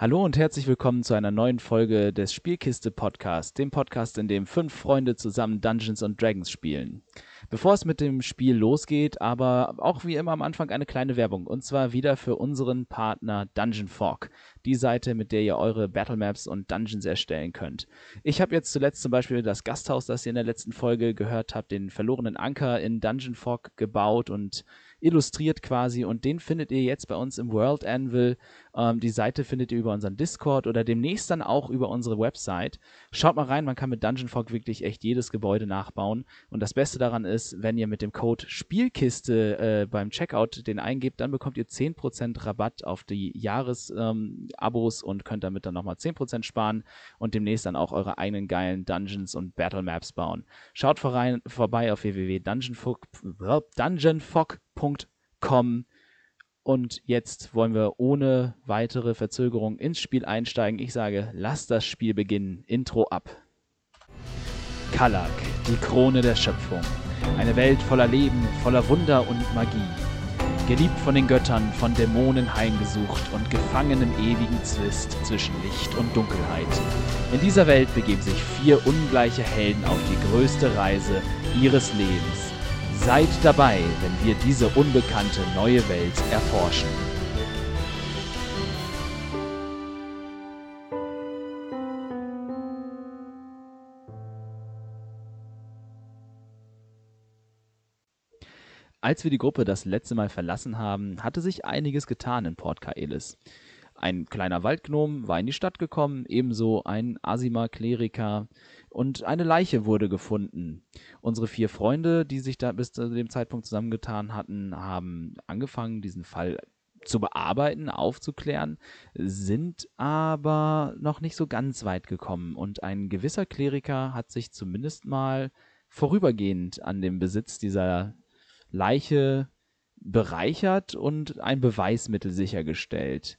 Hallo und herzlich willkommen zu einer neuen Folge des Spielkiste Podcasts, dem Podcast, in dem fünf Freunde zusammen Dungeons and Dragons spielen. Bevor es mit dem Spiel losgeht, aber auch wie immer am Anfang eine kleine Werbung und zwar wieder für unseren Partner Dungeon Fork, die Seite, mit der ihr eure Battlemaps und Dungeons erstellen könnt. Ich habe jetzt zuletzt zum Beispiel das Gasthaus, das ihr in der letzten Folge gehört habt, den verlorenen Anker in Dungeon Fork gebaut und illustriert quasi und den findet ihr jetzt bei uns im World Anvil. Ähm, die Seite findet ihr über unseren Discord oder demnächst dann auch über unsere Website. Schaut mal rein, man kann mit Dungeon Fog wirklich echt jedes Gebäude nachbauen und das Beste daran ist, wenn ihr mit dem Code Spielkiste äh, beim Checkout den eingebt, dann bekommt ihr 10% Rabatt auf die Jahresabos ähm, und könnt damit dann nochmal 10% sparen und demnächst dann auch eure eigenen geilen Dungeons und Battle Maps bauen. Schaut vorein, vorbei auf www.dungeonfog.com. Und jetzt wollen wir ohne weitere Verzögerung ins Spiel einsteigen. Ich sage, lass das Spiel beginnen. Intro ab. Kalak, die Krone der Schöpfung. Eine Welt voller Leben, voller Wunder und Magie. Geliebt von den Göttern, von Dämonen heimgesucht und gefangen im ewigen Zwist zwischen Licht und Dunkelheit. In dieser Welt begeben sich vier ungleiche Helden auf die größte Reise ihres Lebens Seid dabei, wenn wir diese unbekannte neue Welt erforschen. Als wir die Gruppe das letzte Mal verlassen haben, hatte sich einiges getan in Port Kaelis. Ein kleiner Waldgnom war in die Stadt gekommen, ebenso ein Asima-Kleriker und eine Leiche wurde gefunden. Unsere vier Freunde, die sich da bis zu dem Zeitpunkt zusammengetan hatten, haben angefangen, diesen Fall zu bearbeiten, aufzuklären, sind aber noch nicht so ganz weit gekommen und ein gewisser Kleriker hat sich zumindest mal vorübergehend an dem Besitz dieser Leiche bereichert und ein Beweismittel sichergestellt.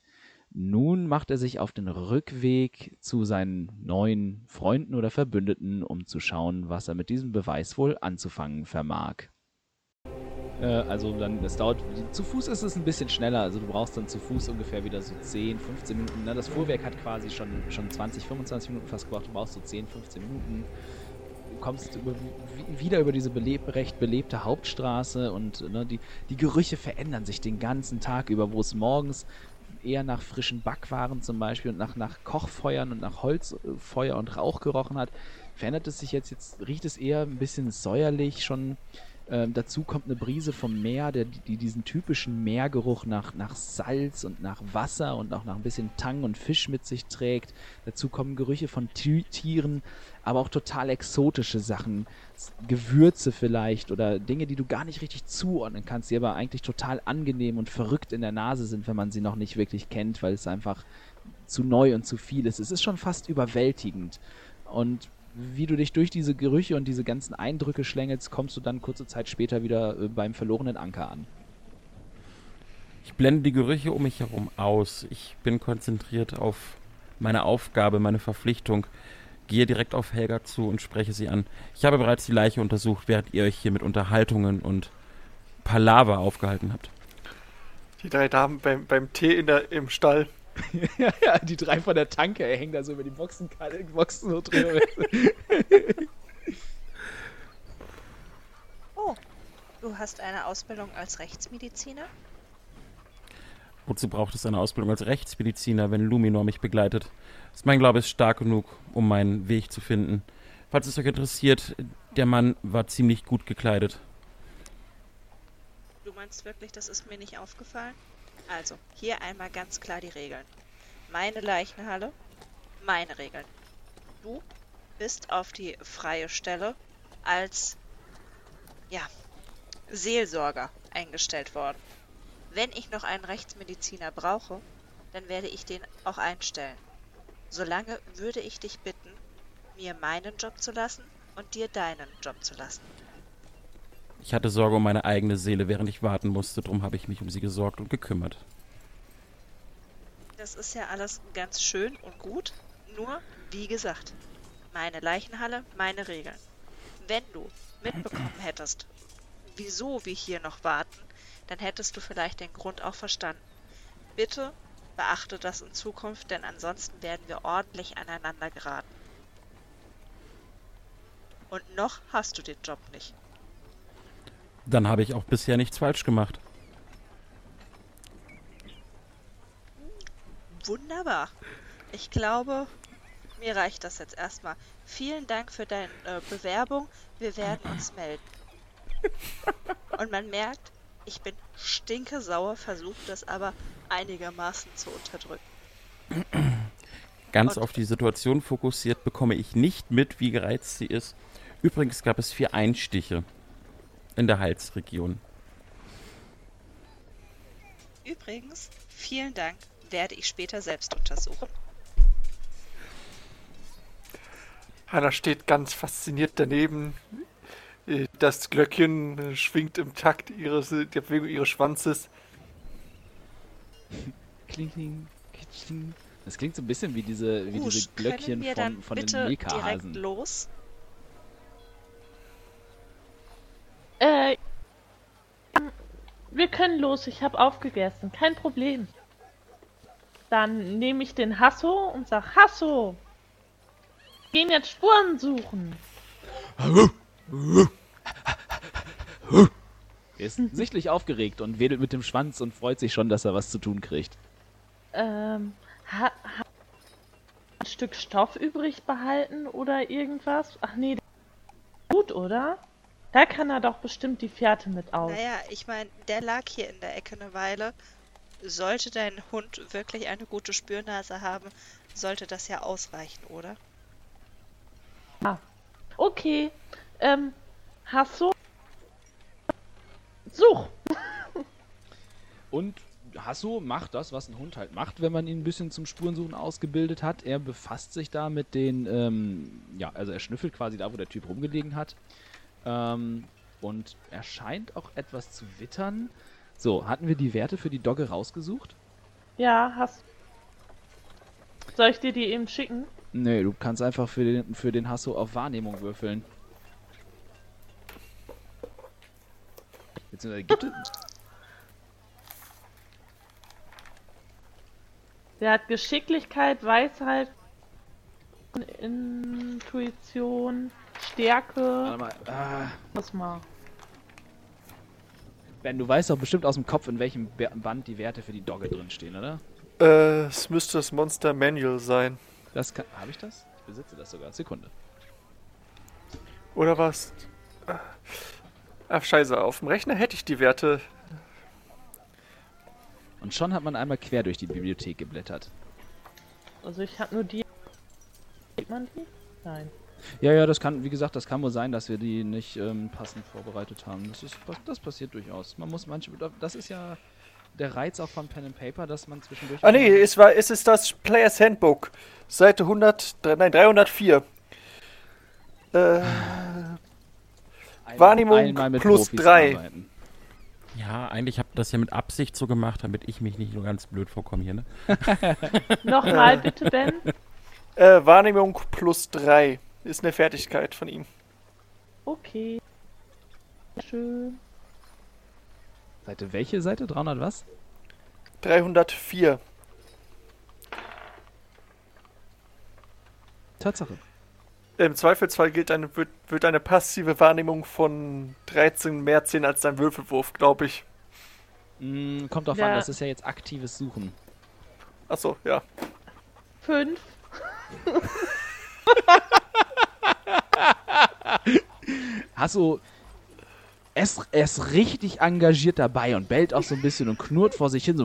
Nun macht er sich auf den Rückweg zu seinen neuen Freunden oder Verbündeten, um zu schauen, was er mit diesem Beweis wohl anzufangen vermag. Äh, also dann, es dauert, zu Fuß ist es ein bisschen schneller, also du brauchst dann zu Fuß ungefähr wieder so 10, 15 Minuten. Das Fuhrwerk hat quasi schon, schon 20, 25 Minuten fast gebraucht, du brauchst so 10, 15 Minuten. Kommst über, wieder über diese beleb, recht belebte Hauptstraße und ne, die, die Gerüche verändern sich den ganzen Tag über, wo es morgens eher nach frischen Backwaren zum Beispiel und nach, nach Kochfeuern und nach Holzfeuer und Rauch gerochen hat, verändert es sich jetzt, jetzt riecht es eher ein bisschen säuerlich, schon ähm, dazu kommt eine Brise vom Meer, der, die diesen typischen Meergeruch nach, nach Salz und nach Wasser und auch nach ein bisschen Tang und Fisch mit sich trägt. Dazu kommen Gerüche von Tieren, aber auch total exotische Sachen, Gewürze vielleicht oder Dinge, die du gar nicht richtig zuordnen kannst, die aber eigentlich total angenehm und verrückt in der Nase sind, wenn man sie noch nicht wirklich kennt, weil es einfach zu neu und zu viel ist. Es ist schon fast überwältigend. Und wie du dich durch diese Gerüche und diese ganzen Eindrücke schlängelst, kommst du dann kurze Zeit später wieder äh, beim verlorenen Anker an. Ich blende die Gerüche um mich herum aus. Ich bin konzentriert auf meine Aufgabe, meine Verpflichtung, gehe direkt auf Helga zu und spreche sie an. Ich habe bereits die Leiche untersucht, während ihr euch hier mit Unterhaltungen und Palaver aufgehalten habt. Die drei Damen beim, beim Tee in der, im Stall. ja, ja, die drei von der Tanke hängen da so über die Boxen, Boxen so drüber. oh, du hast eine Ausbildung als Rechtsmediziner? Wozu braucht es eine Ausbildung als Rechtsmediziner, wenn Luminor mich begleitet? Mein Glaube ist stark genug, um meinen Weg zu finden. Falls es euch interessiert, der Mann war ziemlich gut gekleidet. Du meinst wirklich, das ist mir nicht aufgefallen? Also, hier einmal ganz klar die Regeln. Meine Leichenhalle, meine Regeln. Du bist auf die freie Stelle als, ja, Seelsorger eingestellt worden. Wenn ich noch einen Rechtsmediziner brauche, dann werde ich den auch einstellen. Solange würde ich dich bitten, mir meinen Job zu lassen und dir deinen Job zu lassen. Ich hatte Sorge um meine eigene Seele, während ich warten musste, darum habe ich mich um sie gesorgt und gekümmert. Das ist ja alles ganz schön und gut, nur, wie gesagt, meine Leichenhalle, meine Regeln. Wenn du mitbekommen hättest, wieso wir hier noch warten, dann hättest du vielleicht den Grund auch verstanden. Bitte Beachte das in Zukunft, denn ansonsten werden wir ordentlich aneinander geraten. Und noch hast du den Job nicht. Dann habe ich auch bisher nichts falsch gemacht. Wunderbar. Ich glaube, mir reicht das jetzt erstmal. Vielen Dank für deine äh, Bewerbung. Wir werden uns melden. Und man merkt, ich bin stinkesauer, versuche das aber einigermaßen zu unterdrücken. Ganz Und- auf die Situation fokussiert bekomme ich nicht mit, wie gereizt sie ist. Übrigens gab es vier Einstiche in der Halsregion. Übrigens, vielen Dank, werde ich später selbst untersuchen. Hanna steht ganz fasziniert daneben. Äh, Das Glöckchen äh, schwingt im Takt ihres, der Bewegung ihres Schwanzes. Kling, kling, kling. Das klingt so ein bisschen wie diese, wie Rouge, diese Glöckchen können wir dann von, von den bitte direkt los? Äh, wir können los. Ich habe aufgegessen. Kein Problem. Dann nehme ich den Hasso und sag Hasso. Gehen jetzt Spuren suchen. Er ist sichtlich aufgeregt und wedelt mit dem Schwanz und freut sich schon, dass er was zu tun kriegt. Ähm, ha, ha ein Stück Stoff übrig behalten oder irgendwas? Ach nee, gut, oder? Da kann er doch bestimmt die Fährte mit auf. Naja, ich meine, der lag hier in der Ecke eine Weile. Sollte dein Hund wirklich eine gute Spürnase haben, sollte das ja ausreichen, oder? Okay, ähm, Hasso? Such! Und Hasso macht das, was ein Hund halt macht, wenn man ihn ein bisschen zum Spurensuchen ausgebildet hat. Er befasst sich da mit den, ähm, ja, also er schnüffelt quasi da, wo der Typ rumgelegen hat. Ähm, und er scheint auch etwas zu wittern. So, hatten wir die Werte für die Dogge rausgesucht? Ja, hast. Soll ich dir die eben schicken? Nee, du kannst einfach für den, für den Hasso auf Wahrnehmung würfeln. Beziehungsweise gibt es. Der hat Geschicklichkeit, Weisheit, Intuition, Stärke. Warte mal. Ah, Was mal. ben, du weißt doch bestimmt aus dem Kopf, in welchem Ba- Band die Werte für die Dogge drinstehen, oder? Äh, es müsste das Monster Manual sein. Das kann. Habe ich das? Ich besitze das sogar. Sekunde. Oder was? Ach, scheiße, auf dem Rechner hätte ich die Werte. Und schon hat man einmal quer durch die Bibliothek geblättert. Also ich habe nur die. Sieht man die? Nein. Ja, ja, das kann, wie gesagt, das kann wohl sein, dass wir die nicht ähm, passend vorbereitet haben. Das ist, das passiert durchaus. Man muss manche, das ist ja der Reiz auch von Pen and Paper, dass man zwischendurch. Ah, nee, es, war, es ist das Players Handbook. Seite 100, drei- nein, 304. Äh, Wahrnehmung einmal mit plus Profis drei. arbeiten. Ja, eigentlich habe ich das ja mit Absicht so gemacht, damit ich mich nicht nur ganz blöd vorkomme hier, ne? Nochmal bitte, Ben. äh, Wahrnehmung plus 3 ist eine Fertigkeit von ihm. Okay. Schön. Seite welche Seite? 300 was? 304. Tatsache. Im Zweifelsfall gilt eine, wird, wird eine passive Wahrnehmung von 13 mehr 10 als dein Würfelwurf, glaube ich. Mm, kommt drauf Ja. an, das ist ja jetzt aktives Suchen. Achso, ja. Fünf. Hasso er ist, er ist richtig engagiert dabei und bellt auch so ein bisschen und knurrt vor sich hin, so.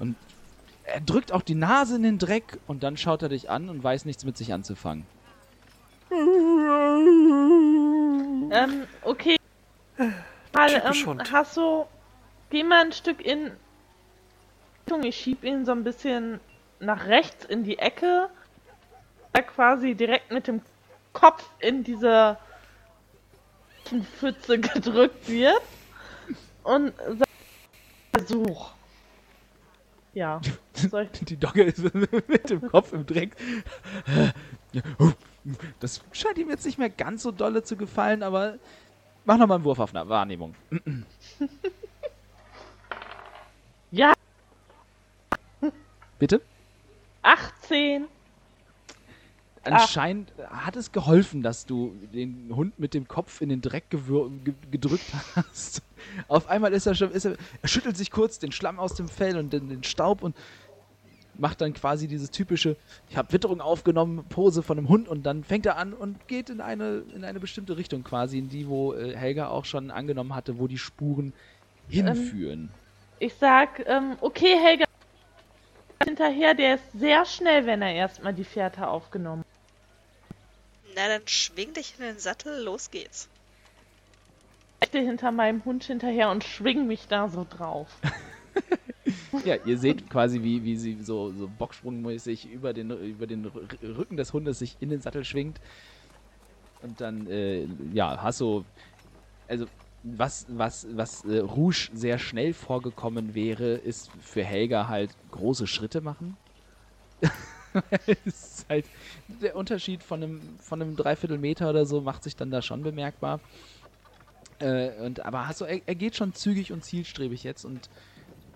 Und er drückt auch die Nase in den Dreck und dann schaut er dich an und weiß nichts mit sich anzufangen. Ähm, okay. Mal, ähm, hast du. Geh mal ein Stück in. Richtung, Ich schieb ihn so ein bisschen nach rechts in die Ecke quasi direkt mit dem Kopf in diese Pfütze gedrückt wird und sagt, Versuch. Ja. Die Dogge ist mit dem Kopf im Dreck. Das scheint ihm jetzt nicht mehr ganz so dolle zu gefallen, aber mach nochmal einen Wurf auf eine Wahrnehmung. ja. Bitte? 18. Anscheinend hat es geholfen, dass du den Hund mit dem Kopf in den Dreck gewür- gedrückt hast. Auf einmal ist er schon, ist er, er schüttelt sich kurz den Schlamm aus dem Fell und den, den Staub und macht dann quasi dieses typische, ich habe Witterung aufgenommen, Pose von einem Hund und dann fängt er an und geht in eine, in eine bestimmte Richtung quasi, in die, wo äh, Helga auch schon angenommen hatte, wo die Spuren hinführen. Ich sag, ähm, okay, Helga, hinterher, der ist sehr schnell, wenn er erstmal die Fährte aufgenommen hat. Na, dann schwing dich in den Sattel, los geht's. Ich stehe hinter meinem Hund hinterher und schwing mich da so drauf. Ja, ihr seht quasi, wie, wie sie so, so bocksprungmäßig über den, über den Rücken des Hundes sich in den Sattel schwingt. Und dann, äh, ja, Hasso, also was, was, was äh, Rouge sehr schnell vorgekommen wäre, ist für Helga halt große Schritte machen. halt, der Unterschied von einem, von einem Dreiviertelmeter oder so macht sich dann da schon bemerkbar. Äh, und, aber Hasso, er, er geht schon zügig und zielstrebig jetzt und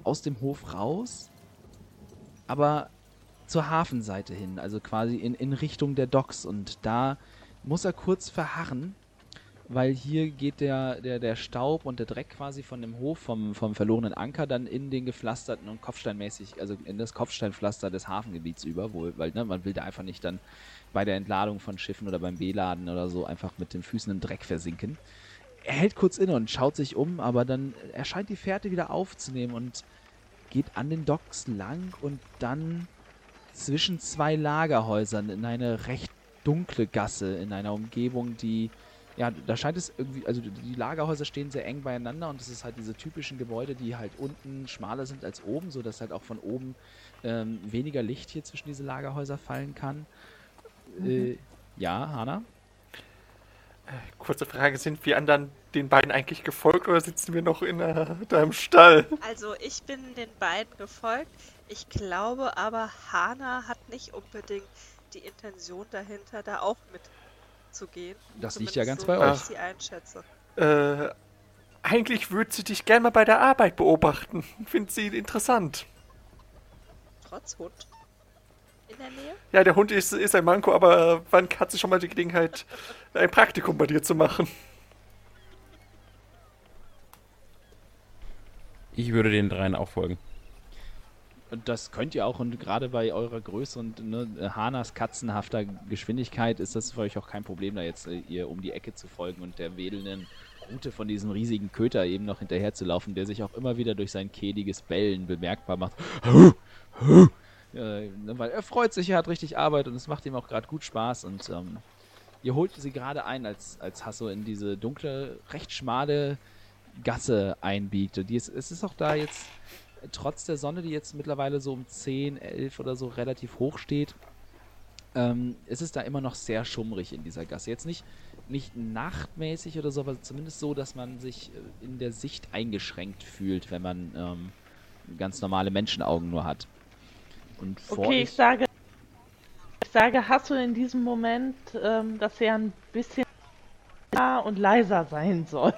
aus dem Hof raus, aber zur Hafenseite hin, also quasi in, in Richtung der Docks. Und da muss er kurz verharren, weil hier geht der, der, der Staub und der Dreck quasi von dem Hof, vom, vom verlorenen Anker, dann in den gepflasterten und kopfsteinmäßig, also in das Kopfsteinpflaster des Hafengebiets über, wo, weil ne, man will da einfach nicht dann bei der Entladung von Schiffen oder beim Beladen oder so einfach mit den Füßen im Dreck versinken. Er hält kurz inne und schaut sich um, aber dann erscheint die Fährte wieder aufzunehmen und geht an den Docks lang und dann zwischen zwei Lagerhäusern in eine recht dunkle Gasse, in einer Umgebung, die, ja, da scheint es irgendwie, also die Lagerhäuser stehen sehr eng beieinander und es ist halt diese typischen Gebäude, die halt unten schmaler sind als oben, sodass halt auch von oben ähm, weniger Licht hier zwischen diese Lagerhäuser fallen kann. Äh, ja, Hanna? Kurze Frage, sind wir anderen den beiden eigentlich gefolgt oder sitzen wir noch in äh, deinem Stall? Also, ich bin den beiden gefolgt. Ich glaube aber, Hana hat nicht unbedingt die Intention dahinter, da auch mitzugehen. Das liegt ja ganz bei so, wie euch. Ich sie einschätze. Äh, eigentlich würde sie dich gerne mal bei der Arbeit beobachten. Finde sie interessant. Trotz Hund. In der Nähe? Ja, der Hund ist, ist ein Manko, aber äh, wann hat sie schon mal die Gelegenheit, ein Praktikum bei dir zu machen? Ich würde den dreien auch folgen. Das könnt ihr auch und gerade bei eurer Größe und ne, Hanas katzenhafter Geschwindigkeit ist das für euch auch kein Problem, da jetzt äh, ihr um die Ecke zu folgen und der wedelnden Rute von diesem riesigen Köter eben noch hinterher zu laufen, der sich auch immer wieder durch sein kehliges Bellen bemerkbar macht. Äh, ne, weil er freut sich, er hat richtig Arbeit und es macht ihm auch gerade gut Spaß und ähm, ihr holt sie gerade ein, als, als Hasso in diese dunkle, recht schmale Gasse einbiegt. Und die ist, es ist auch da jetzt trotz der Sonne, die jetzt mittlerweile so um 10, 11 oder so relativ hoch steht, ähm, ist es da immer noch sehr schummrig in dieser Gasse. Jetzt nicht, nicht nachtmäßig oder so, aber zumindest so, dass man sich äh, in der Sicht eingeschränkt fühlt, wenn man ähm, ganz normale Menschenaugen nur hat. Und vor Okay, euch, ich sage, ich sage, hast du in diesem Moment, ähm, dass er ein bisschen und leiser sein soll?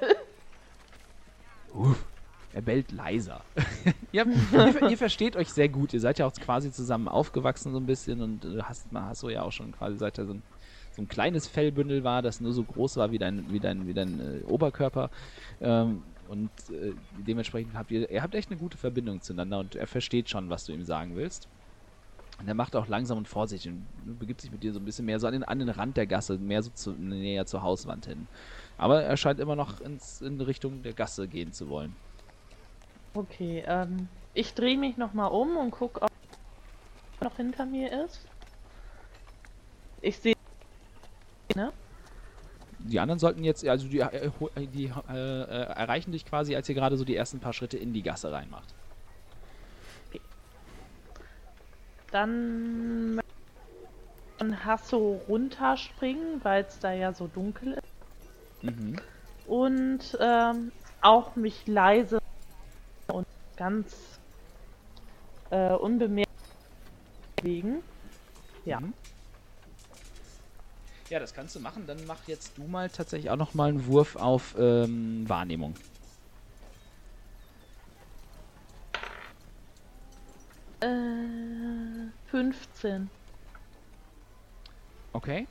Uff, er bellt leiser. ihr, ihr, ihr versteht euch sehr gut. Ihr seid ja auch quasi zusammen aufgewachsen so ein bisschen und äh, hast, hast so ja auch schon quasi seit er so ein, so ein kleines Fellbündel war, das nur so groß war wie dein, wie dein, wie dein äh, Oberkörper. Ähm, und äh, dementsprechend habt ihr, ihr habt echt eine gute Verbindung zueinander und er versteht schon, was du ihm sagen willst. Und er macht auch langsam und vorsichtig und begibt sich mit dir so ein bisschen mehr so an den, an den Rand der Gasse, mehr so zu, näher zur Hauswand hin. Aber er scheint immer noch ins, in Richtung der Gasse gehen zu wollen. Okay, ähm, ich drehe mich nochmal um und gucke, ob noch hinter mir ist. Ich sehe, ne? Die anderen sollten jetzt, also die, äh, ho- die äh, äh, erreichen dich quasi, als ihr gerade so die ersten paar Schritte in die Gasse reinmacht. Dann möchte ich von Hasso runterspringen, weil es da ja so dunkel ist. Mhm. Und ähm, auch mich leise ganz äh, unbemerkt bewegen. Ja. Mhm. Ja, das kannst du machen. Dann mach jetzt du mal tatsächlich auch noch mal einen Wurf auf ähm, Wahrnehmung. Äh, 15. Okay.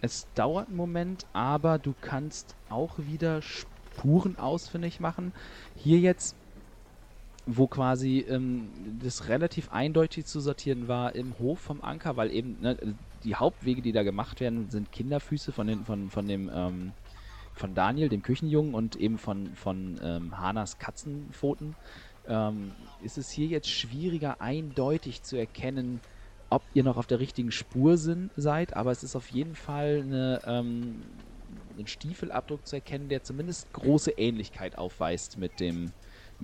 Es dauert einen Moment, aber du kannst auch wieder Spuren ausfindig machen. Hier jetzt, wo quasi ähm, das relativ eindeutig zu sortieren war im Hof vom Anker, weil eben ne, die Hauptwege, die da gemacht werden, sind Kinderfüße von, den, von, von dem ähm, von Daniel, dem Küchenjungen, und eben von, von ähm, Hanas Katzenpfoten. Ähm, ist es hier jetzt schwieriger, eindeutig zu erkennen, ob ihr noch auf der richtigen Spur sind, seid, aber es ist auf jeden Fall eine, ähm, ein Stiefelabdruck zu erkennen, der zumindest große Ähnlichkeit aufweist mit, dem,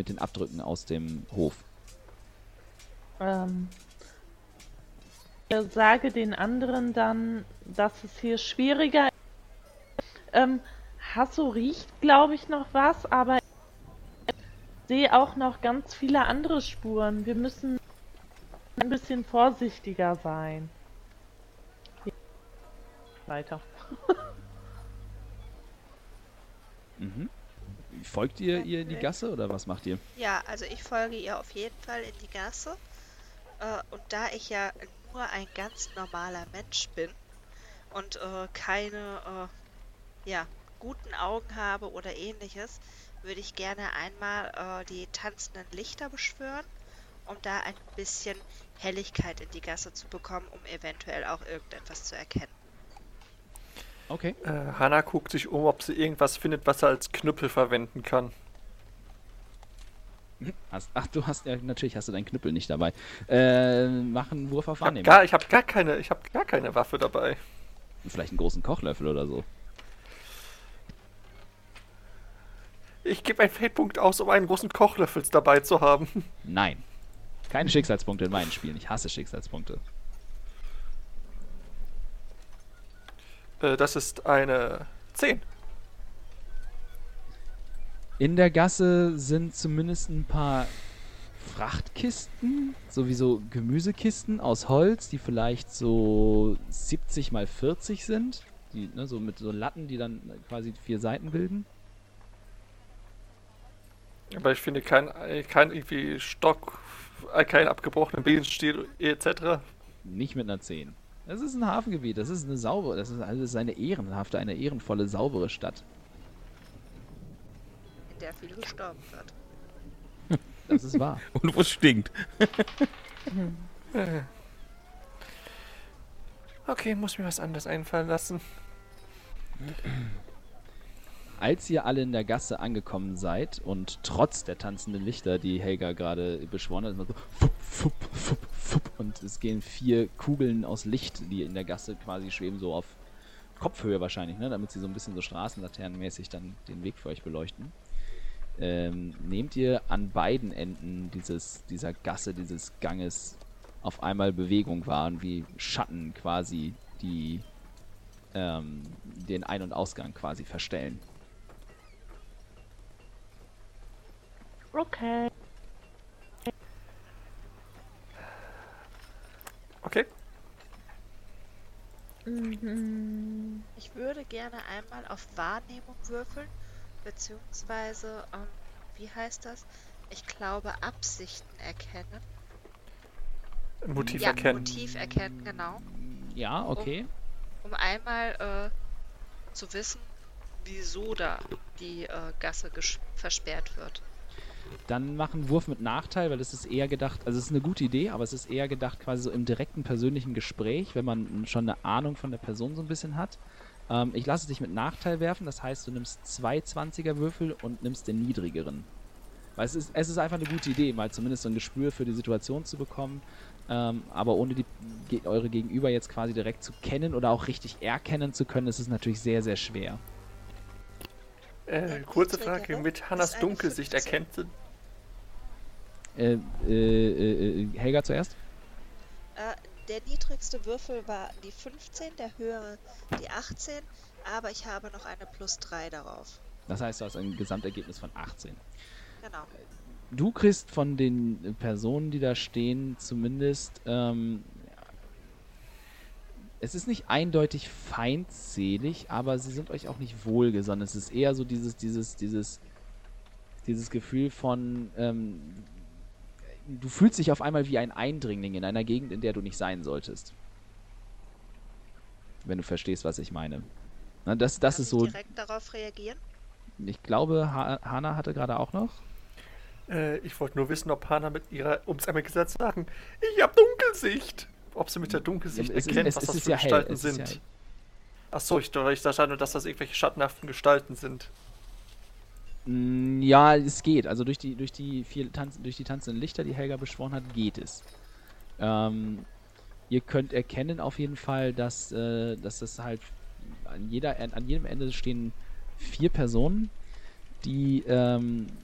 mit den Abdrücken aus dem Hof. Ähm, ich sage den anderen dann, dass es hier schwieriger ist. Ähm, Hasso riecht, glaube ich, noch was, aber ich sehe auch noch ganz viele andere Spuren. Wir müssen ein bisschen vorsichtiger sein. Weiter. Mhm. Folgt ihr ihr in die Gasse oder was macht ihr? Ja, also ich folge ihr auf jeden Fall in die Gasse. Äh, und da ich ja nur ein ganz normaler Mensch bin und äh, keine äh, ja, guten Augen habe oder ähnliches, würde ich gerne einmal äh, die tanzenden Lichter beschwören, um da ein bisschen Helligkeit in die Gasse zu bekommen, um eventuell auch irgendetwas zu erkennen. Okay. Äh, Hannah guckt sich um, ob sie irgendwas findet, was er als Knüppel verwenden kann. Hast, ach, du hast ja natürlich hast du deinen Knüppel nicht dabei. Äh, mach einen Wurf auf Ich habe Wahrnehmung. gar, ich hab gar, keine, ich hab gar keine Waffe dabei. Vielleicht einen großen Kochlöffel oder so. Ich gebe einen Feldpunkt aus, um einen großen Kochlöffel dabei zu haben. Nein. Keine Schicksalspunkte in meinen Spielen. Ich hasse Schicksalspunkte. Äh, das ist eine 10. In der Gasse sind zumindest ein paar Frachtkisten, sowieso Gemüsekisten aus Holz, die vielleicht so 70 mal 40 sind. Die, ne, so mit so Latten, die dann quasi vier Seiten bilden. Aber ich finde kein, kein irgendwie Stock, äh, keinen abgebrochenen Besenstiel etc. Nicht mit einer 10. Das ist ein Hafengebiet, das ist eine saubere, das ist, ist eine ehrenhafte, eine ehrenvolle, saubere Stadt. In der viel gestorben wird. Das ist wahr. Und wo es stinkt. Okay, muss mir was anderes einfallen lassen. Als ihr alle in der Gasse angekommen seid und trotz der tanzenden Lichter, die Helga gerade beschworen hat, immer so fupp, fupp, fupp, und es gehen vier Kugeln aus Licht, die in der Gasse quasi schweben, so auf Kopfhöhe wahrscheinlich, ne, damit sie so ein bisschen so straßenlaternenmäßig dann den Weg für euch beleuchten. Ähm, nehmt ihr an beiden Enden dieses, dieser Gasse, dieses Ganges auf einmal Bewegung wahr und wie Schatten quasi die ähm, den Ein- und Ausgang quasi verstellen. Okay. Okay. Mhm. Ich würde gerne einmal auf Wahrnehmung würfeln, beziehungsweise, ähm, wie heißt das? Ich glaube, Absichten erkennen. Motiv ja, erkennen. Motiv erkennen, genau. Ja, okay. Um einmal äh, zu wissen, wieso da die äh, Gasse gesch- versperrt wird. Dann mach einen Wurf mit Nachteil, weil es ist eher gedacht, also es ist eine gute Idee, aber es ist eher gedacht quasi so im direkten persönlichen Gespräch, wenn man schon eine Ahnung von der Person so ein bisschen hat. Ähm, ich lasse dich mit Nachteil werfen, das heißt, du nimmst zwei 20er Würfel und nimmst den niedrigeren. Weil es ist, es ist einfach eine gute Idee, mal zumindest so ein Gespür für die Situation zu bekommen, ähm, aber ohne die, ge- eure Gegenüber jetzt quasi direkt zu kennen oder auch richtig erkennen zu können, ist es natürlich sehr, sehr schwer. Äh, kurze niedrigere Frage, mit Hannas Dunkelsicht 15. erkennt sie. Äh, äh, äh, äh, Helga zuerst? Äh, der niedrigste Würfel war die 15, der höhere die 18, aber ich habe noch eine plus 3 darauf. Das heißt, du hast ein Gesamtergebnis von 18. Genau. du kriegst von den Personen, die da stehen, zumindest. Ähm, es ist nicht eindeutig feindselig, aber sie sind euch auch nicht wohlgesonnen. Es ist eher so dieses, dieses, dieses, dieses Gefühl von, ähm, du fühlst dich auf einmal wie ein Eindringling in einer Gegend, in der du nicht sein solltest. Wenn du verstehst, was ich meine. Na, das das Kann ist ich so. direkt darauf reagieren? Ich glaube, ha Hana hatte gerade auch noch. Äh, ich wollte nur wissen, ob Hana mit ihrer, um es einmal gesagt zu sagen, ich habe Dunkelsicht. Ob sie mit der Dunkelsicht Ja, es ist- erkennt, es- was es das ist für ja hell, Gestalten es ist sind. ja hell. Ach so, ich, ich dachte nur, dass das irgendwelche schattenhaften Gestalten sind. Mm, Ja, es geht. Also durch die, durch die vier Tanz, durch die tanzenden Lichter, die Helga beschworen hat, geht es. Ähm, ihr könnt erkennen auf jeden Fall, dass, äh, dass das halt an, jeder, an jedem Ende stehen vier Personen, die ähm,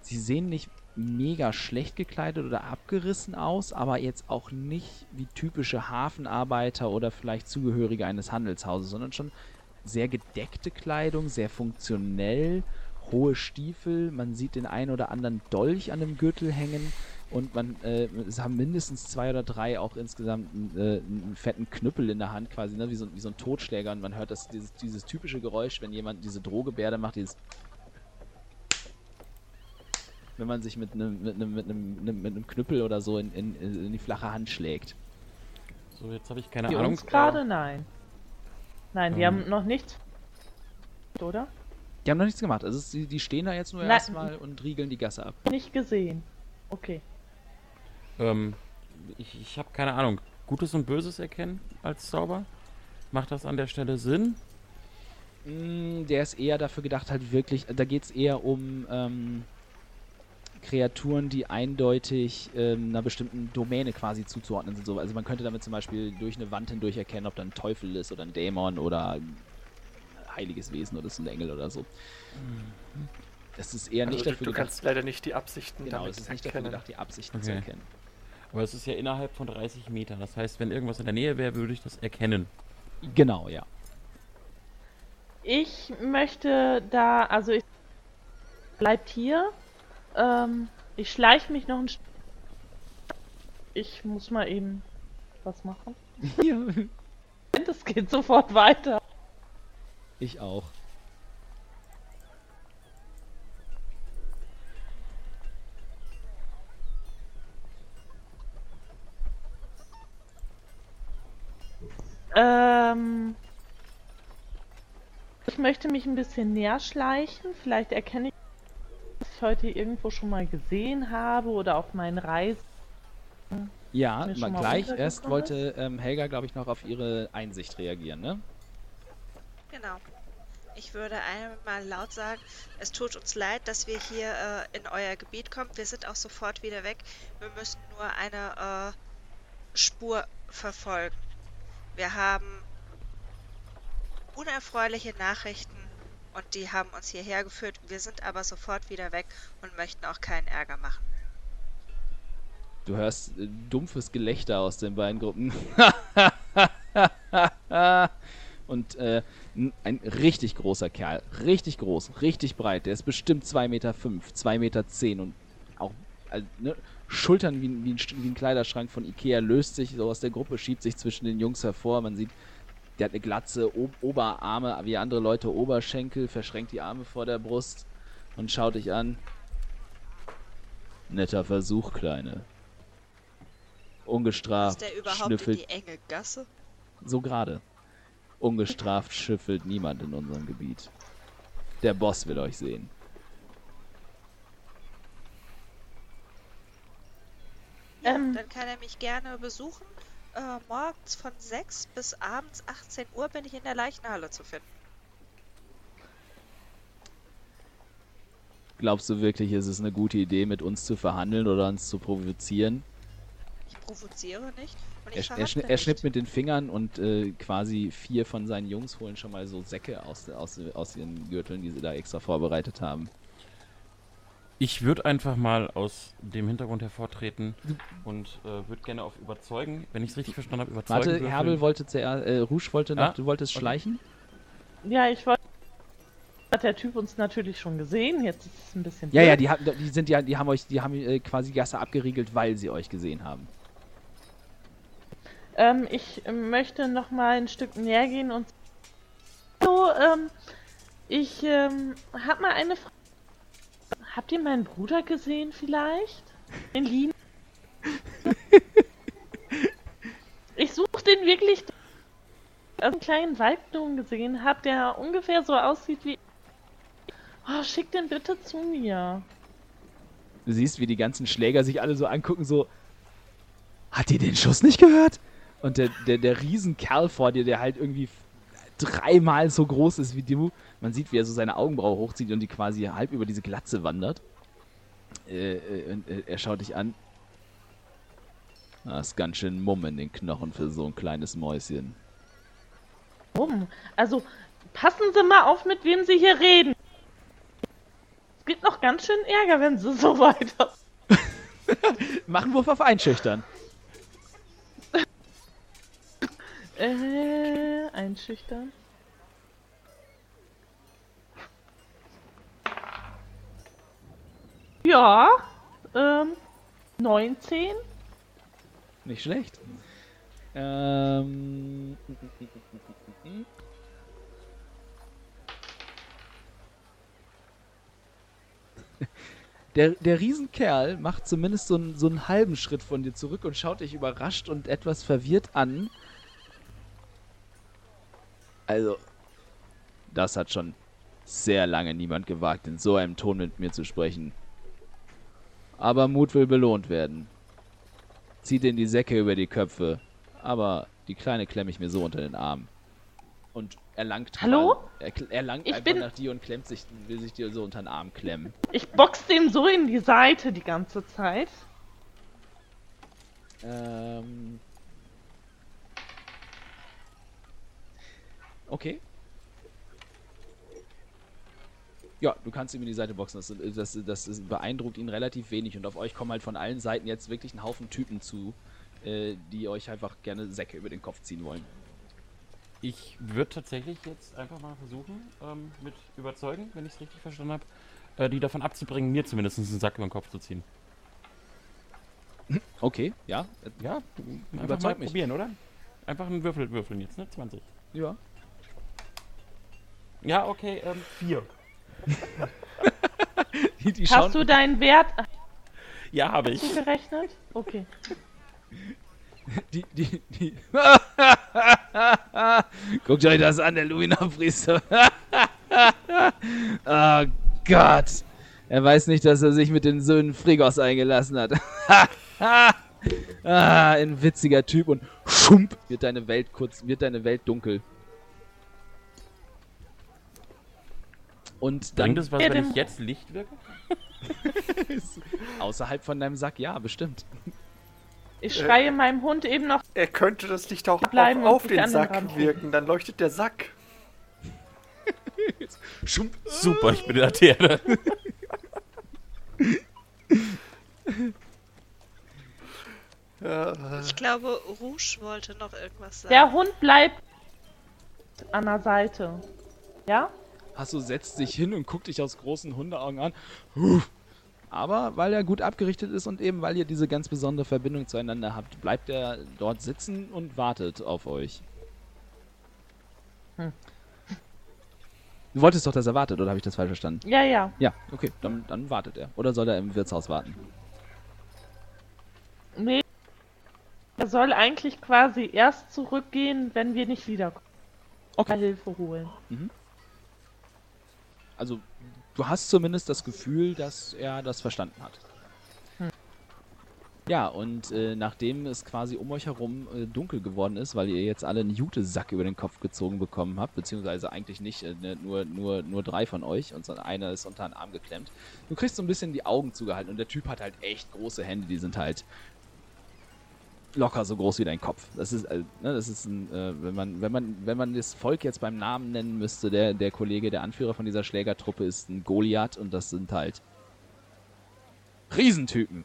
sie sehen nicht mega schlecht gekleidet oder abgerissen aus, aber jetzt auch nicht wie typische Hafenarbeiter oder vielleicht Zugehörige eines Handelshauses, sondern schon sehr gedeckte Kleidung, sehr funktionell, hohe Stiefel, man sieht den einen oder anderen Dolch an dem Gürtel hängen und man äh, es haben mindestens zwei oder drei auch insgesamt einen, äh, einen fetten Knüppel in der Hand quasi, ne, wie so, wie so ein Totschläger und man hört das, dieses, dieses typische Geräusch, wenn jemand diese Drohgebärde macht, dieses wenn man sich mit einem mit einem, mit einem, mit einem Knüppel oder so in, in, in die flache Hand schlägt. So, jetzt habe ich keine Die Ahnung. uns gerade? Nein. Nein, die Ähm. haben noch nichts. Oder? Die haben noch nichts gemacht. Also es, die, die stehen da jetzt nur erstmal und riegeln die Gasse ab. Nicht gesehen. Okay. Ähm, ich ich habe keine Ahnung. Gutes und Böses erkennen als Zauber? Macht das an der Stelle Sinn? Mm, Der ist eher dafür gedacht, halt wirklich, da geht es eher um ähm, Kreaturen, die eindeutig ähm, einer bestimmten Domäne quasi zuzuordnen sind. So, also man könnte damit zum Beispiel durch eine Wand hindurch erkennen, ob da ein Teufel ist oder ein Dämon oder ein heiliges Wesen oder ist ein Engel oder so. Das ist eher nicht Also, du, dafür du gedacht, kannst leider nicht die Absichten genau, damit es ist nicht dafür gedacht, die Absichten zu Okay. erkennen. Aber es ist ja innerhalb von 30 Metern. Das heißt, wenn irgendwas in der Nähe wäre, würde ich das erkennen. Genau, ja. Ich möchte da, also ich bleibt hier. Ähm, ich schleiche mich noch ein Stück. Ich muss mal eben was machen. ja. Es geht sofort weiter. Ich auch. Ähm, ich möchte mich ein bisschen näher schleichen. Vielleicht erkenne ich, ich heute irgendwo schon mal gesehen habe oder auf meinen Reisen. Ja, mal gleich erst wollte ähm, Helga, glaube ich, noch auf ihre Einsicht reagieren, ne? Genau. Ich würde einmal laut sagen, es tut uns leid, dass wir hier äh, in euer Gebiet kommen. Wir sind auch sofort wieder weg. Wir müssen nur eine äh, Spur verfolgen. Wir haben unerfreuliche Nachrichten und die haben uns hierher geführt. Wir sind aber sofort wieder weg und möchten auch keinen Ärger machen. Du hörst äh, dumpfes Gelächter aus den beiden Gruppen. Und äh, ein richtig großer Kerl, richtig groß, richtig breit, der ist bestimmt 2,5 Meter, 2,10 Meter zehn und auch äh, ne, Schultern wie, wie, ein, wie ein Kleiderschrank von Ikea, löst sich so aus der Gruppe, schiebt sich zwischen den Jungs hervor. Man sieht, der hat eine Glatze, o Oberarme, wie andere Leute Oberschenkel, verschränkt die Arme vor der Brust und schaut dich an. Netter Versuch, Kleine. Ungestraft Ist der überhaupt in schnüffelt die enge Gasse? so gerade. Ungestraft schüffelt niemand in unserem Gebiet. Der Boss will euch sehen. Ähm. dann kann er mich gerne besuchen. Äh, morgens von 6 bis abends 18 Uhr bin ich in der Leichenhalle zu finden. Glaubst du wirklich, ist es eine gute Idee, mit uns zu verhandeln oder uns zu provozieren? Ich provoziere nicht und Er, ich er, er nicht. schnippt mit den Fingern und äh, quasi vier von seinen Jungs holen schon mal so Säcke aus, aus, aus ihren Gürteln, die sie da extra vorbereitet haben. Ich würde einfach mal aus dem Hintergrund hervortreten und äh, würde gerne auf überzeugen, wenn ich es richtig verstanden habe, überzeugen. Warte, würfeln. Herbel wollte zuerst, äh, Rouge wollte noch, du wolltest okay. schleichen? Ja, ich wollte. Hat der Typ uns natürlich schon gesehen. Jetzt ist es ein bisschen. Ja, ja, blöd. die, haben- die sind ja, die haben euch, die haben äh, quasi die Gasse abgeriegelt, weil sie euch gesehen haben. Ähm, ich möchte noch mal ein Stück näher gehen und. So, ähm, ich ähm, hab mal eine Frage. Habt ihr meinen Bruder gesehen vielleicht? in Lin. ich suche den wirklich also einen kleinen Waldgnom gesehen habe, der ungefähr so aussieht wie. Oh, schick den bitte zu mir. Du siehst, wie die ganzen Schläger sich alle so angucken, so. Hat ihr den Schuss nicht gehört? Und der, der, der Riesenkerl vor dir, der halt irgendwie dreimal so groß ist wie du, man sieht, wie er so seine Augenbraue hochzieht und die quasi halb über diese Glatze wandert. Äh, äh, äh, er schaut dich an. Das ist ganz schön Mumm in den Knochen für so ein kleines Mäuschen. Warum? Also, passen Sie mal auf, mit wem Sie hier reden. Es gibt noch ganz schön Ärger, wenn Sie so weiter. Mach einen Wurf auf Einschüchtern. Äh, einschüchtern. Ja, ähm, 19. Nicht schlecht. Ähm. Der, der Riesenkerl macht zumindest so einen, so einen halben Schritt von dir zurück und schaut dich überrascht und etwas verwirrt an. Also, das hat schon sehr lange niemand gewagt, in so einem Ton mit mir zu sprechen. Aber Mut will belohnt werden. Zieht in die Säcke über die Köpfe, aber die Kleine klemme ich mir so unter den Arm. Und er langt Hallo? dran. Er, langt Ich einfach bin- nach dir und klemmt sich, will sich dir so unter den Arm klemmen. Ich box dem so in die Seite die ganze Zeit. Ähm. Okay. Ja, du kannst ihm in die Seite boxen. Das, das, das ist- beeindruckt ihn relativ wenig. Und auf euch kommen halt von allen Seiten jetzt wirklich ein Haufen Typen zu, äh, die euch einfach gerne Säcke über den Kopf ziehen wollen. Ich würde tatsächlich jetzt einfach mal versuchen, ähm, mit überzeugen, wenn ich es richtig verstanden habe, äh, die davon abzubringen, mir zumindest einen Sack über den Kopf zu ziehen. Okay, ja. Ja, Überzeug mich. probieren, oder? Einfach einen Würfel würfeln jetzt, ne? 20. Ja. Ja, okay, ähm, 4. Die, die Hast du deinen Wert Ja, habe ich. gerechnet? Okay. Die, die, die. Guckt euch das an, der Lumina-Priester. oh Gott. Er weiß nicht, dass er sich mit den Söhnen Frigos eingelassen hat. ah, ein witziger Typ und schump wird deine Welt kurz, wird deine Welt dunkel. Und dann Bringt es was, wenn ich jetzt Licht wirke? außerhalb von deinem Sack, ja, bestimmt. Ich schreie meinem Hund eben noch. Er könnte das Licht auch Bleiben auf, auf den den Sack Rand wirken, dann leuchtet der Sack. Schump. Super, ich bin der Laterne. Ich glaube, Rouge wollte noch irgendwas sagen. Der Hund bleibt an der Seite. Ja? Hasso setzt sich hin und guckt dich aus großen Hundeaugen an. Aber weil er gut abgerichtet ist und eben weil ihr diese ganz besondere Verbindung zueinander habt, bleibt er dort sitzen und wartet auf euch. Hm. Du wolltest doch, dass er wartet, oder habe ich das falsch verstanden? Ja, ja. Ja, okay, dann, dann wartet er. Oder soll er im Wirtshaus warten? Nee. Er soll eigentlich quasi erst zurückgehen, wenn wir nicht wiederkommen. Okay. Hilfe holen. Also, du hast zumindest das Gefühl, dass er das verstanden hat. Hm. Ja, und äh, nachdem es quasi um euch herum äh, dunkel geworden ist, weil ihr jetzt alle einen Jutesack über den Kopf gezogen bekommen habt, beziehungsweise eigentlich nicht, äh, ne, nur, nur, nur drei von euch und einer ist unter den Arm geklemmt. Du kriegst so ein bisschen die Augen zugehalten und der Typ hat halt echt große Hände, die sind halt locker so groß wie dein Kopf. Das ist, äh, ne, das ist ein, äh, wenn man, wenn man, wenn man das Volk jetzt beim Namen nennen müsste, der, der Kollege, der Anführer von dieser Schlägertruppe ist ein Goliath und das sind halt Riesentypen.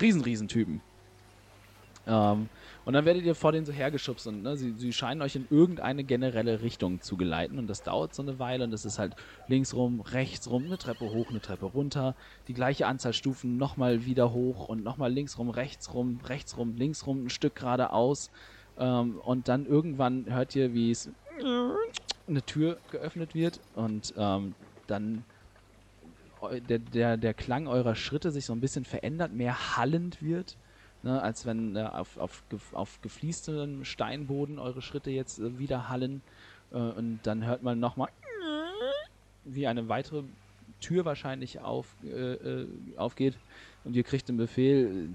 Riesen, Riesentypen. Ähm, und dann werdet ihr vor denen so hergeschubst und ne, sie, sie scheinen euch in irgendeine generelle Richtung zu geleiten und das dauert so eine Weile und das ist halt links rum, rechts rum, eine Treppe hoch, eine Treppe runter, die gleiche Anzahl Stufen nochmal wieder hoch und nochmal links rum, rechts rum, rechts rum, links rum, ein Stück geradeaus. Ähm, und dann irgendwann hört ihr, wie es eine Tür geöffnet wird und ähm, dann der, der, der Klang eurer Schritte sich so ein bisschen verändert, mehr hallend wird, ne, als wenn äh, auf, auf, auf gefliestem Steinboden eure Schritte jetzt äh, wieder hallen. Äh, und dann hört man nochmal wie eine weitere Tür wahrscheinlich auf, äh, äh, aufgeht und ihr kriegt den Befehl,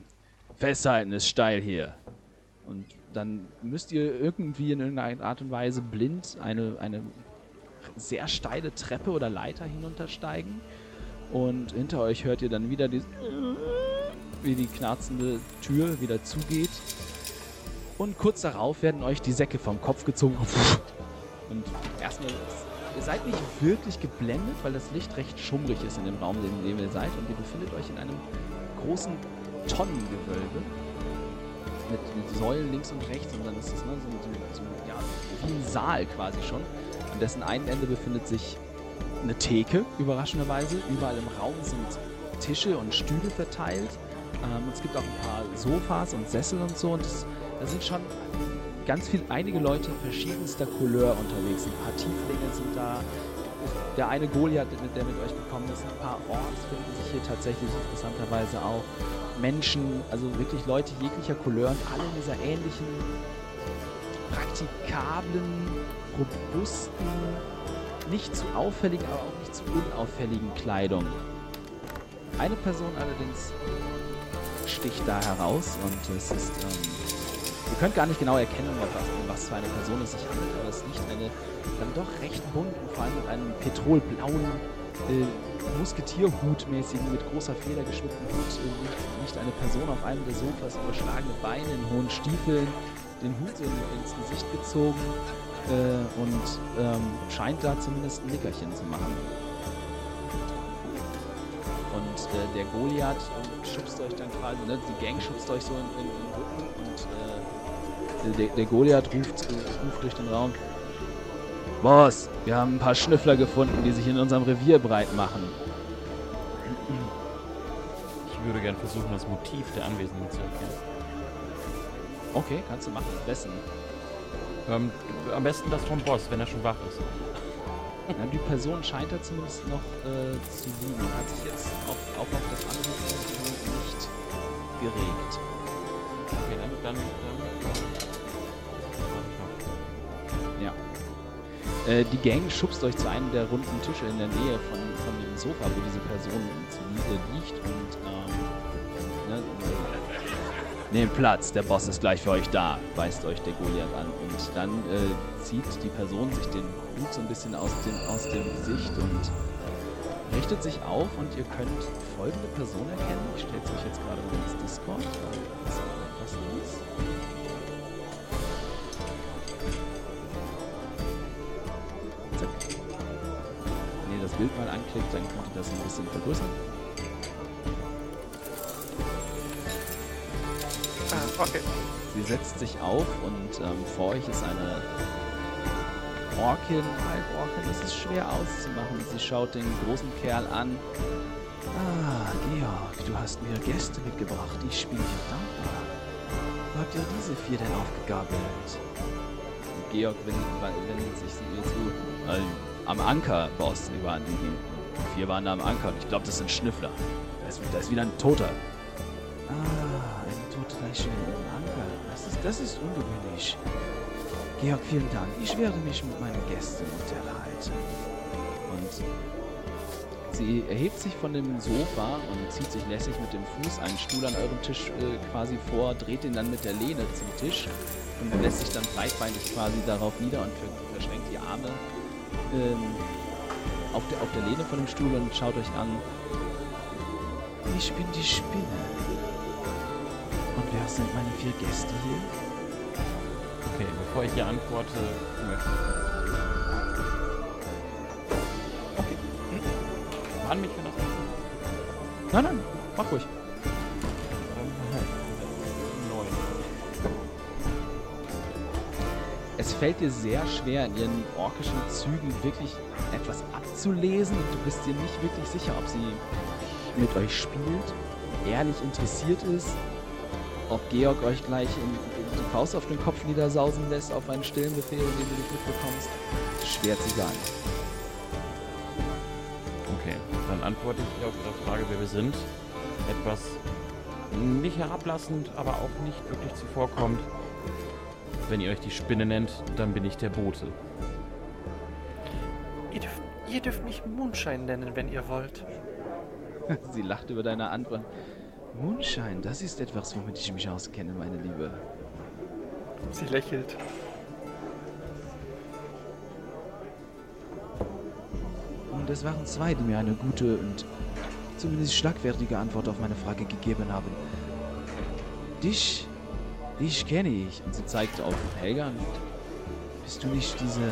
festhalten, ist steil hier. Und dann müsst ihr irgendwie in irgendeiner Art und Weise blind eine, eine sehr steile Treppe oder Leiter hinuntersteigen. Und hinter euch hört ihr dann wieder die, wie die knarzende Tür wieder zugeht. Und kurz darauf werden euch die Säcke vom Kopf gezogen. Und erstmal, ihr seid nicht wirklich geblendet, weil das Licht recht schummrig ist in dem Raum, in dem ihr seid. Und ihr befindet euch in einem großen Tonnengewölbe mit, mit Säulen links und rechts. Und dann ist es ne, so, so, so ja, wie ein Saal quasi schon. An dessen einen Ende befindet sich eine Theke, überraschenderweise. Überall im Raum sind Tische und Stühle verteilt. Ähm, es gibt auch ein paar Sofas und Sessel und so. Und da sind schon ganz viel, einige Leute verschiedenster Couleur unterwegs. Ein paar Tieflinge sind da. Der eine Goliath, der mit euch gekommen ist, ein paar Orks finden sich hier tatsächlich interessanterweise auch. Menschen, also wirklich Leute jeglicher Couleur und alle in dieser ähnlichen, praktikablen, robusten, nicht zu auffälligen, aber auch nicht zu unauffälligen Kleidung. Eine Person allerdings sticht da heraus und es ist, ähm, ihr könnt gar nicht genau erkennen, was, was für eine Person es sich handelt, aber es ist nicht eine, dann doch recht bunt und vor allem mit einem petrolblauen, äh, Musketierhut-mäßigen, mit großer Feder geschmückten Hut, äh, nicht, nicht eine Person auf einem der Sofas, überschlagene Beine in hohen Stiefeln, den Hut in, ins Gesicht gezogen äh, und ähm, scheint da zumindest ein Nickerchen zu machen. Und äh, der Goliath schubst euch dann quasi, ne, die Gang schubst euch so in, in, in den Rücken und äh, der, der Goliath ruft, ruft durch den Raum. Boss, wir haben ein paar Schnüffler gefunden, die sich in unserem Revier breit machen. Ich würde gern versuchen, das Motiv der Anwesenden zu erkennen. Okay, kannst du machen. Wessen? Ähm, am besten das vom Boss, wenn er schon wach ist. Na, die Person scheint da zumindest noch äh, zu liegen. Hat sich jetzt auf, auch auf das Anrufen nicht geregt. Okay, dann, dann, dann, Ja. Äh, die Gang schubst euch zu einem der runden Tische in der Nähe von, von dem Sofa, wo diese Person zu liegt und ähm, ne, Nehmt Platz, der Boss ist gleich für euch da, weist euch der Goliath an. Und dann äh, zieht die Person sich den Hut so ein bisschen aus dem, aus dem Gesicht und richtet sich auf und ihr könnt folgende Person erkennen. Ich stelle es euch jetzt gerade mal ins Discord. weil das was ist. Zack. Wenn ihr das Bild mal anklickt, dann könnt ihr das ein bisschen vergrößern. Ah, okay. Sie setzt sich auf und ähm, vor euch ist eine Orkin, Halborkin. Es ist schwer auszumachen. Sie schaut den großen Kerl an. Ah, Georg, du hast mir Gäste mitgebracht. Ich bin dir dankbar. Wo habt ihr diese vier denn aufgegabelt? Georg wendet, sich ihr zu. Ähm, am Anker, Boss. Wir waren die, die vier waren da am Anker. Und ich glaube, das sind Schnüffler. Da ist, da ist wieder ein Toter. Ah, ein Totleiche im Anker. Das ist, das ist ungewöhnlich. Georg, vielen Dank. Ich werde mich mit meinen Gästen unterhalten. Und sie erhebt sich von dem Sofa und zieht sich lässig mit dem Fuß einen Stuhl an eurem Tisch äh, quasi vor, dreht ihn dann mit der Lehne zum Tisch und lässt sich dann breitbeinig quasi darauf nieder und ver- verschränkt die Arme ähm, auf, der, auf der Lehne von dem Stuhl und schaut euch an. Ich bin die Spinne. Und wer sind meine vier Gäste hier? Okay, bevor ich hier antworte, möchte ich. Warn mich, wenn das Nein, nein, mach ruhig. Neun. Es fällt dir sehr schwer, in ihren orkischen Zügen wirklich etwas abzulesen. Du bist dir nicht wirklich sicher, ob sie mit euch spielt, ehrlich interessiert ist, ob Georg euch gleich in die Faust auf den Kopf niedersausen lässt auf einen stillen Befehl, den du nicht mitbekommst. Schwer zu sagen. Okay. Dann antworte ich auf Ihre Frage, wer wir sind. Etwas nicht herablassend, aber auch nicht wirklich zuvorkommt. Wenn ihr euch die Spinne nennt, dann bin ich der Bote. Ihr dürft, ihr dürft mich Moonshine nennen, wenn ihr wollt. Sie lacht über deine Antwort. Moonshine, das ist etwas, womit ich mich auskenne, meine Liebe. Sie lächelt. Und es waren zwei, die mir eine gute und zumindest schlagfertige Antwort auf meine Frage gegeben haben. Dich, dich kenne ich. Und sie zeigt auf Helga. Und bist du nicht diese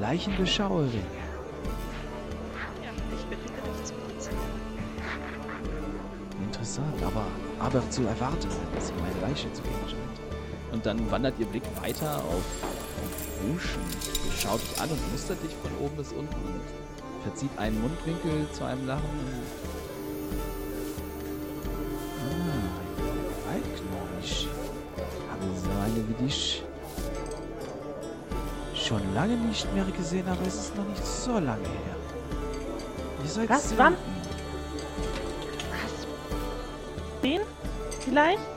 Leichenbeschauerin? Ja, ich bin Gerichtspolizei. Interessant, aber, aber zu erwarten, dass sie meine Leiche zu geben scheint. Und dann wandert ihr Blick weiter auf, und schaut dich an und mustert dich von oben bis unten und verzieht einen Mundwinkel zu einem Lachen. Ah, Waldknochen. Ich habe so eine wie dich schon lange nicht mehr gesehen, aber es ist noch nicht so lange her. Ihr seid Was, wann? Den? Vielleicht?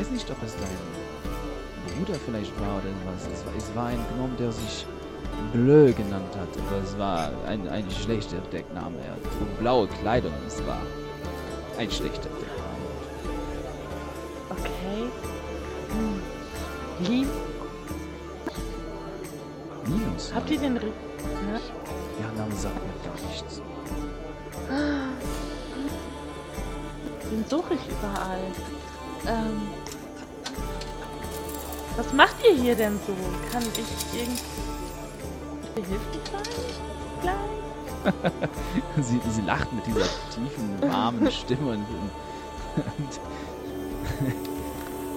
Ich weiß nicht, ob es dein Bruder vielleicht war oder was. Es war, es war ein Gnome, der sich Bleu genannt hat, aber es war ein, ein schlechter Deckname. Er trug blaue Kleidung es war ein schlechter Deckname. Okay. Hm. Lieb, Linus. habt ihr den... Re ja? Der Name sagt mir gar nichts. Den suche ich überall. Ähm, was macht ihr hier denn so? Kann ich irgendwie behilflich sein? Sie, sie lacht mit dieser tiefen, warmen Stimme und, und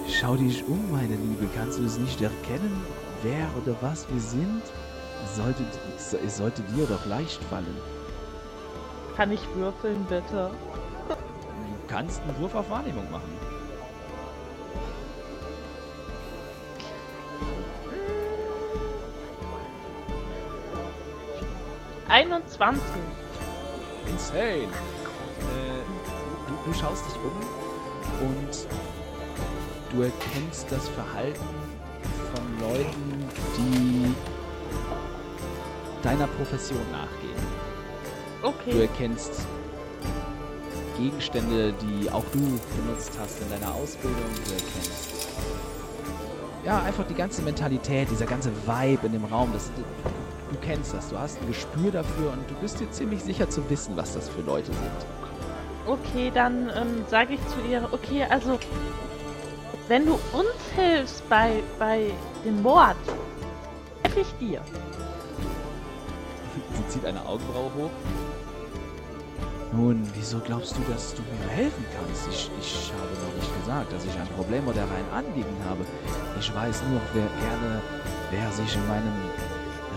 Schau dich um, meine Liebe. Kannst du es nicht erkennen, wer oder was wir sind? Sollte, es sollte dir doch leicht fallen. Kann ich würfeln, bitte? Du kannst einen Wurf auf Wahrnehmung machen. 21. Insane. Äh, du, du schaust dich um und du erkennst das Verhalten von Leuten, die deiner Profession nachgehen. Du Okay. erkennst Gegenstände, die auch du benutzt hast in deiner Ausbildung. Du erkennst ja einfach die ganze Mentalität, dieser ganze Vibe in dem Raum. Das, du, du kennst das, du hast ein Gespür dafür und du bist dir ziemlich sicher zu wissen, was das für Leute sind. Okay, dann ähm, sage ich zu ihr, okay, also wenn du uns hilfst bei, bei dem Mord, helfe ich dir. Sie zieht eine Augenbraue hoch. Nun, wieso glaubst du, dass du mir helfen kannst? Ich, ich habe noch nicht gesagt, dass ich ein Problem oder ein Anliegen habe. Ich weiß nur, wer gerne, wer sich in meinem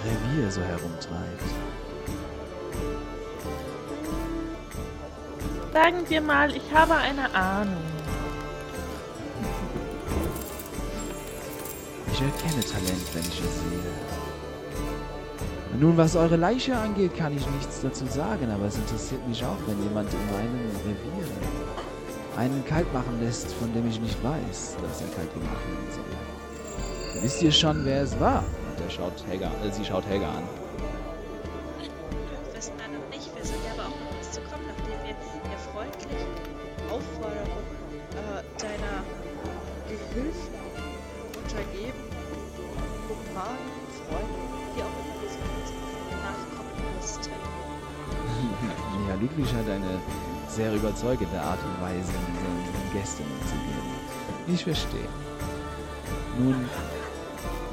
Revier so herumtreibt. Sagen wir mal, ich habe eine Ahnung. Ich erkenne Talent, wenn ich es sehe. Nun, was eure Leiche angeht, kann ich nichts dazu sagen, aber es interessiert mich auch, wenn jemand in meinem Revier einen kalt machen lässt, von dem ich nicht weiß, dass er kalt gemacht werden soll. Wisst ihr schon, wer es war? Er schaut Helga, äh, sie schaut Helga an. Wissen wir noch nicht. Wir sind ja aber auch noch nichts zu kommen, nachdem wir der freundlichen Aufforderung äh, deiner Gehilfen, Untergeben, Kumpanen, Freunden, wie auch immer du sie nennst, nachkommen mussten. Ja, Ludwig hat eine sehr überzeugende Art und Weise, seinen Gästen umzugehen. Ich verstehe. Nun,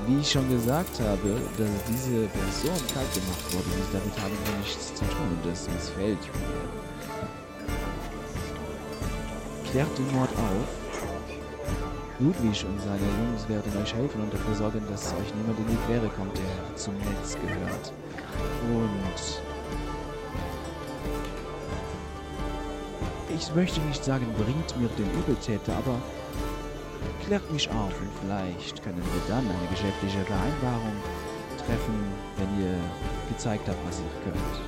wie ich schon gesagt habe, dass diese Person kalt gemacht wurde, damit haben wir nichts zu tun und das missfällt mir. Klärt den Mord auf. Ludwig und seine Jungs werden euch helfen und dafür sorgen, dass euch niemand in die Quere kommt, der zum Netz gehört. Und ich möchte nicht sagen, bringt mir den Übeltäter, aber klärt mich auf und vielleicht können wir dann eine geschäftliche Vereinbarung treffen, wenn ihr gezeigt habt, was ihr könnt.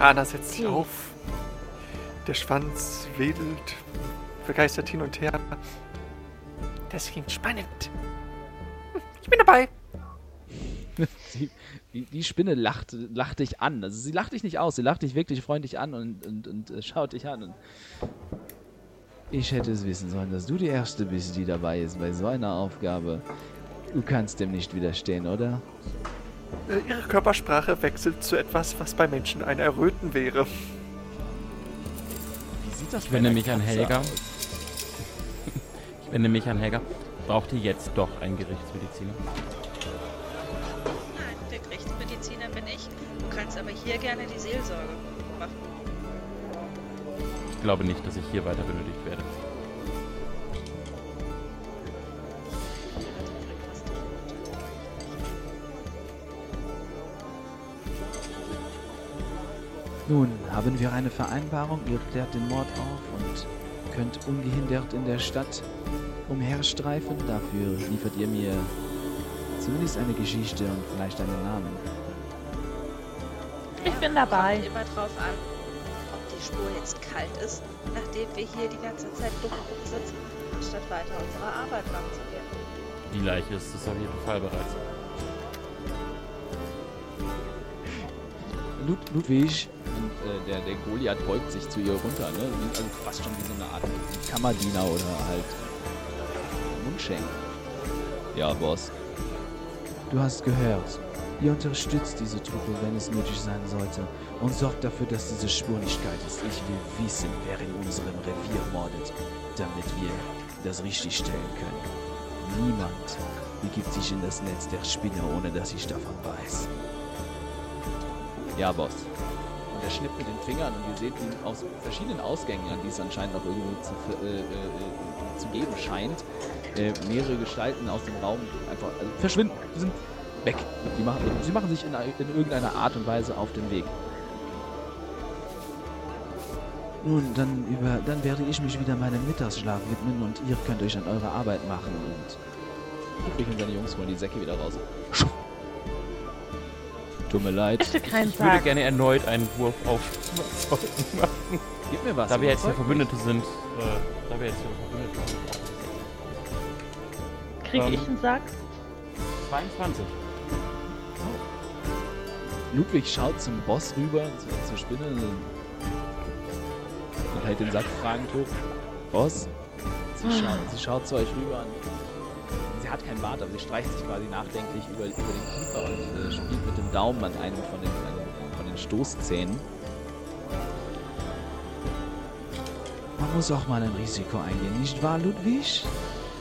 Hana setzt sich Okay. auf. Der Schwanz wedelt begeistert hin und her. Das klingt spannend. Hm, Ich bin dabei. Sie, die, Spinne lacht, lacht dich an. Also sie lacht dich nicht aus, sie lacht dich wirklich freundlich an und, und, und äh, schaut dich an. Und ich hätte es wissen sollen, dass du die Erste bist, die dabei ist bei so einer Aufgabe. Du kannst dem nicht widerstehen, oder? Äh, Ihre Körpersprache wechselt zu etwas, was bei Menschen ein Erröten wäre. Wie sieht das Ich wende mich an Helga. aus? Ich wende mich an Helga. Braucht ihr jetzt doch einen Gerichtsmediziner? Kannst aber hier gerne die Seelsorge machen. Ich glaube nicht, dass ich hier weiter benötigt werde. Nun, haben wir eine Vereinbarung, ihr klärt den Mord auf und könnt ungehindert in der Stadt umherstreifen. Dafür liefert ihr mir zumindest eine Geschichte und vielleicht einen Namen. Ich bin Kommt dabei. immer drauf an, ob die Spur jetzt kalt ist, nachdem wir hier die ganze Zeit dumm rumsitzen, anstatt weiter unserer Arbeit nachzugehen. Die Leiche ist es auf jeden Fall bereits. Lud Ludwig und äh, der, der Goliath beugt sich zu ihr runter, ne? Also fast schon wie so eine Art Kammerdiener oder halt Mundschenk. Ja, Boss. Du hast gehört. Ihr unterstützt diese Truppe, wenn es nötig sein sollte, und sorgt dafür, dass diese Spur nicht kalt ist. Ich will wissen, wer in unserem Revier mordet, damit wir das richtig stellen können. Niemand begibt sich in das Netz der Spinne, ohne dass ich davon weiß. Ja, Boss. Und er schnippt mit den Fingern und ihr seht ihn aus verschiedenen Ausgängen, an die es anscheinend noch irgendwo zu, äh, äh, zu geben scheint, äh, mehrere Gestalten aus dem Raum einfach also verschwinden. Die sind weg. Die machen, sie machen sich in, in irgendeiner Art und Weise auf den Weg. Nun, dann, über, dann werde ich mich wieder meinem Mittagsschlaf widmen und ihr könnt euch an eure Arbeit machen und und seine Jungs holen die Säcke wieder raus. Tut mir leid. Keinen Ich würde Sack. gerne erneut einen Wurf auf Überzeugen machen. Gib mir was. Da wir jetzt ja überzeug Verbündete sind. Äh, da wir jetzt ja Verbündete sind. Krieg Ähm. ich einen Sack? 22. Ludwig schaut zum Boss rüber, zu, zur Spinne und hält den Sack fragend hoch. Boss? Sie, schaut, sie schaut zu euch rüber und sie hat keinen Bart, aber sie streicht sich quasi nachdenklich über, über den Kiefer und äh, spielt mit dem Daumen an einem von den, einem von den Stoßzähnen. Man muss auch mal ein Risiko eingehen, nicht wahr, Ludwig?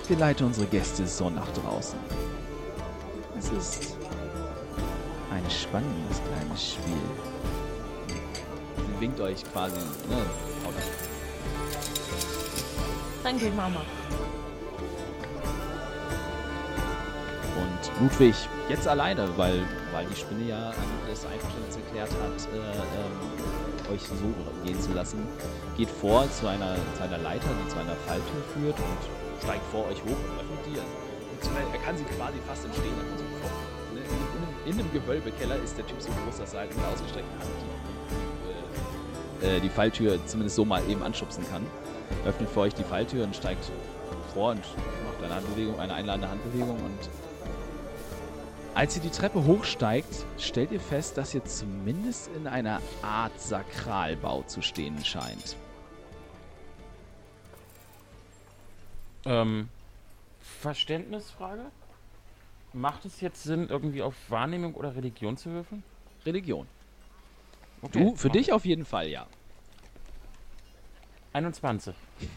Geleite unsere Gäste so nach draußen. Es ist ein spannendes kleines Spiel. Sie winkt euch quasi, ne? Danke, Mama. Und Ludwig, jetzt alleine, weil, weil die Spinne ja das Einverständnis erklärt hat, äh, ähm, euch so gehen zu lassen, geht vor zu einer, zu einer Leiter, die zu einer Falltür führt und steigt vor euch hoch und öffnet die. Und er kann sie quasi fast im Stehen in, in, einem- in einem Gewölbekeller ist der Typ so groß, dass er halt mit ausgestreckter Hand die, äh, äh, die Falltür zumindest so mal eben anschubsen kann. Öffnet vor euch die Falltür und steigt vor und macht eine Handbewegung, eine einladende Handbewegung und als ihr die Treppe hochsteigt, stellt ihr fest, dass ihr zumindest in einer Art Sakralbau zu stehen scheint. Ähm, Verständnisfrage? Macht es jetzt Sinn, irgendwie auf Wahrnehmung oder Religion zu würfeln? Religion. Okay, Du, für dich auf jeden Fall, ja. 21.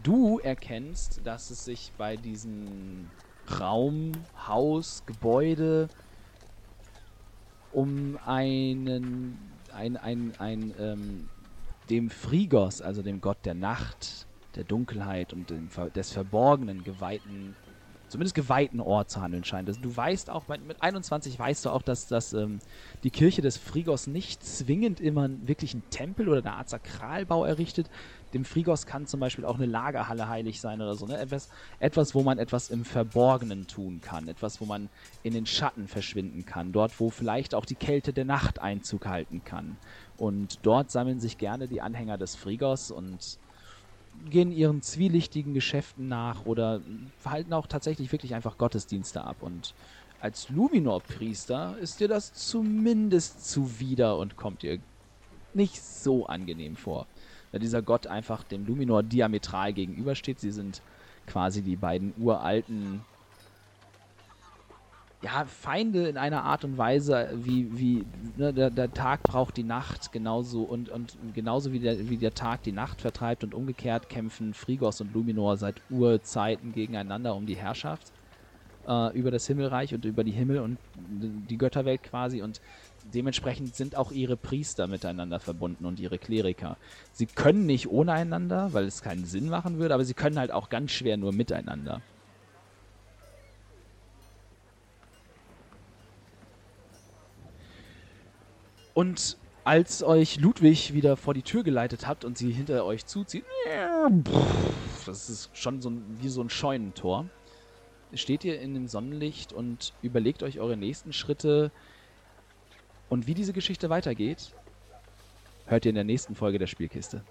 Du erkennst, dass es sich bei diesem Raum, Haus, Gebäude um einen, ein, ein, ein, ähm, dem Frigos, also dem Gott der Nacht, der Dunkelheit und dem, des Verborgenen geweihten zumindest geweihten Ort zu handeln scheint. Also du weißt auch, mit 21 weißt du auch, dass, dass ähm, die Kirche des Frigos nicht zwingend immer wirklich einen Tempel oder eine Art Sakralbau errichtet. Dem Frigos kann zum Beispiel auch eine Lagerhalle heilig sein oder so. Ne? Etwas, etwas, wo man etwas im Verborgenen tun kann. Etwas, wo man in den Schatten verschwinden kann. Dort, wo vielleicht auch die Kälte der Nacht Einzug halten kann. Und dort sammeln sich gerne die Anhänger des Frigos und gehen ihren zwielichtigen Geschäften nach oder verhalten auch tatsächlich wirklich einfach Gottesdienste ab. Und als Luminor-Priester ist dir das zumindest zuwider und kommt dir nicht so angenehm vor. Da dieser Gott einfach dem Luminor diametral gegenübersteht. Sie sind quasi die beiden uralten ja, Feinde in einer Art und Weise, wie, wie ne, der, der, Tag braucht die Nacht genauso und, und genauso wie der, wie der Tag die Nacht vertreibt und umgekehrt kämpfen Frigos und Luminor seit Urzeiten gegeneinander um die Herrschaft äh, über das Himmelreich und über die Himmel und die Götterwelt quasi und dementsprechend sind auch ihre Priester miteinander verbunden und ihre Kleriker. Sie können nicht ohne einander, weil es keinen Sinn machen würde, aber sie können halt auch ganz schwer nur miteinander. Und als euch Ludwig wieder vor die Tür geleitet habt und sie hinter euch zuzieht, das ist schon so ein, wie so ein Scheunentor, steht ihr in dem Sonnenlicht und überlegt euch eure nächsten Schritte. Und wie diese Geschichte weitergeht, hört ihr in der nächsten Folge der Spielkiste.